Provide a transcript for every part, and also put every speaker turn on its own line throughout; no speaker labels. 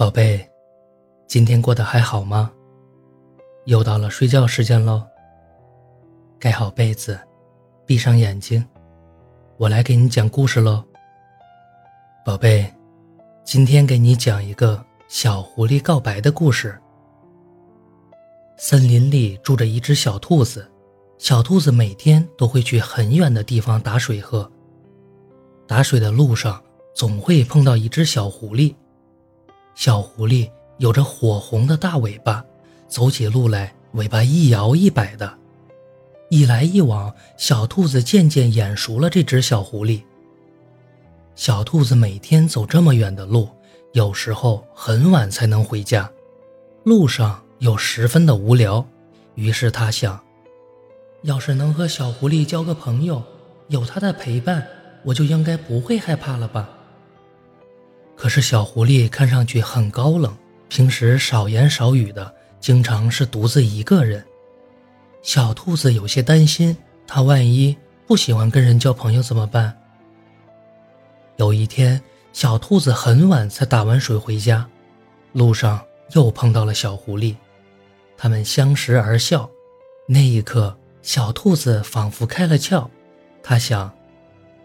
宝贝，今天过得还好吗？又到了睡觉时间喽。盖好被子，闭上眼睛，我来给你讲故事喽。宝贝，今天给你讲一个小狐狸告白的故事。森林里住着一只小兔子，小兔子每天都会去很远的地方打水喝。打水的路上，总会碰到一只小狐狸。小狐狸有着火红的大尾巴，走起路来尾巴一摇一摆的。一来一往，小兔子渐渐眼熟了这只小狐狸。小兔子每天走这么远的路，有时候很晚才能回家，路上又十分的无聊。于是他想，要是能和小狐狸交个朋友，有它的陪伴，我就应该不会害怕了吧。可是小狐狸看上去很高冷，平时少言少语的，经常是独自一个人。小兔子有些担心，它万一不喜欢跟人交朋友怎么办？有一天，小兔子很晚才打完水回家，路上又碰到了小狐狸，他们相视而笑。那一刻，小兔子仿佛开了窍，它想，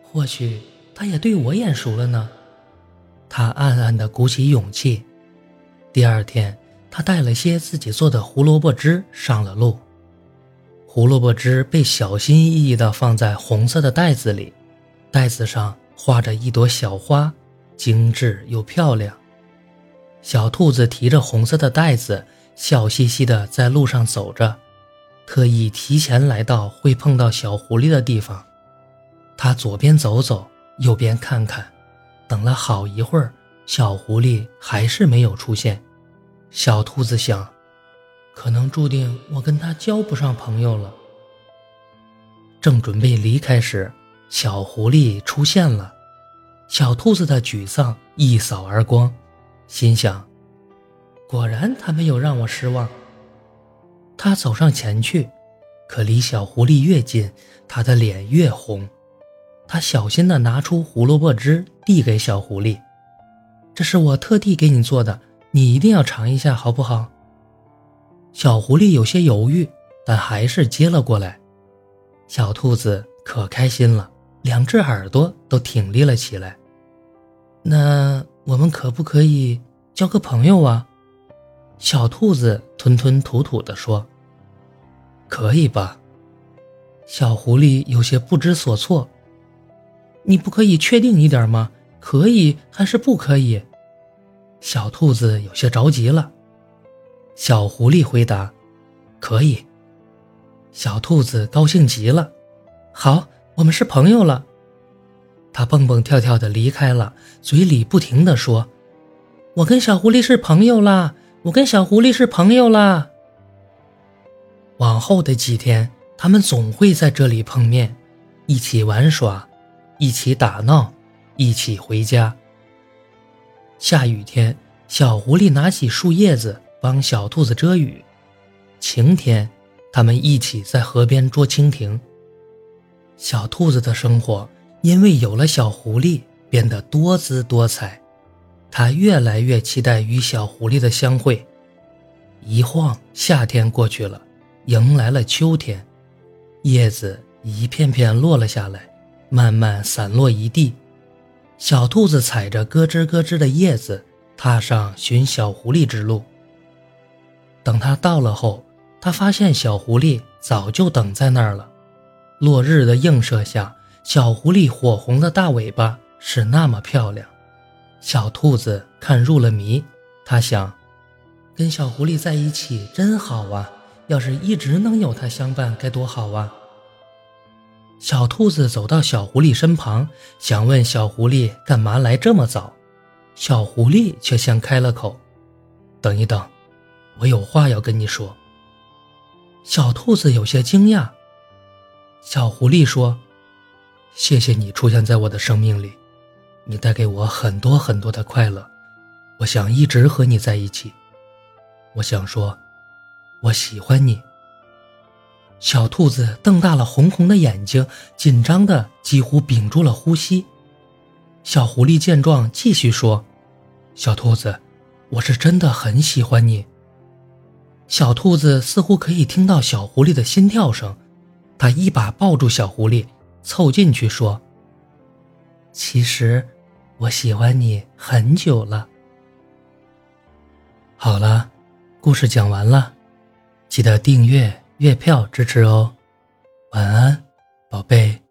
或许它也对我眼熟了呢。他暗暗地鼓起勇气。第二天，他带了些自己做的胡萝卜汁上了路。胡萝卜汁被小心翼翼地放在红色的袋子里，袋子上画着一朵小花，精致又漂亮。小兔子提着红色的袋子，笑嘻嘻地在路上走着，特意提前来到会碰到小狐狸的地方。他左边走走，右边看看。等了好一会儿，小狐狸还是没有出现。小兔子想，可能注定我跟他交不上朋友了。正准备离开时，小狐狸出现了。小兔子的沮丧一扫而光，心想：果然他没有让我失望。他走上前去，可离小狐狸越近，他的脸越红。他小心地拿出胡萝卜汁，递给小狐狸：“这是我特地给你做的，你一定要尝一下，好不好？”小狐狸有些犹豫，但还是接了过来。小兔子可开心了，两只耳朵都挺立了起来。那我们可不可以交个朋友啊？小兔子吞吞吐吐地说：“可以吧？”小狐狸有些不知所措。你不可以确定一点吗？可以还是不可以？小兔子有些着急了。小狐狸回答：“可以。”小兔子高兴极了。好，我们是朋友了。它蹦蹦跳跳的离开了，嘴里不停的说：“我跟小狐狸是朋友啦！我跟小狐狸是朋友啦！”往后的几天，他们总会在这里碰面，一起玩耍。一起打闹，一起回家。下雨天，小狐狸拿起树叶子帮小兔子遮雨；晴天，他们一起在河边捉蜻蜓。小兔子的生活因为有了小狐狸变得多姿多彩，它越来越期待与小狐狸的相会。一晃，夏天过去了，迎来了秋天，叶子一片片落了下来。慢慢散落一地，小兔子踩着咯吱咯吱的叶子，踏上寻小狐狸之路。等它到了后，它发现小狐狸早就等在那儿了。落日的映射下，小狐狸火红的大尾巴是那么漂亮。小兔子看入了迷，它想，跟小狐狸在一起真好啊！要是一直能有它相伴，该多好啊！小兔子走到小狐狸身旁，想问小狐狸干嘛来这么早。小狐狸却先开了口：“等一等，我有话要跟你说。”小兔子有些惊讶。小狐狸说：“谢谢你出现在我的生命里，你带给我很多很多的快乐，我想一直和你在一起。我想说，我喜欢你。”小兔子瞪大了红红的眼睛，紧张的几乎屏住了呼吸。小狐狸见状，继续说：“小兔子，我是真的很喜欢你。”小兔子似乎可以听到小狐狸的心跳声，它一把抱住小狐狸，凑近去说：“其实，我喜欢你很久了。”好了，故事讲完了，记得订阅、月票支持哦。晚安，宝贝。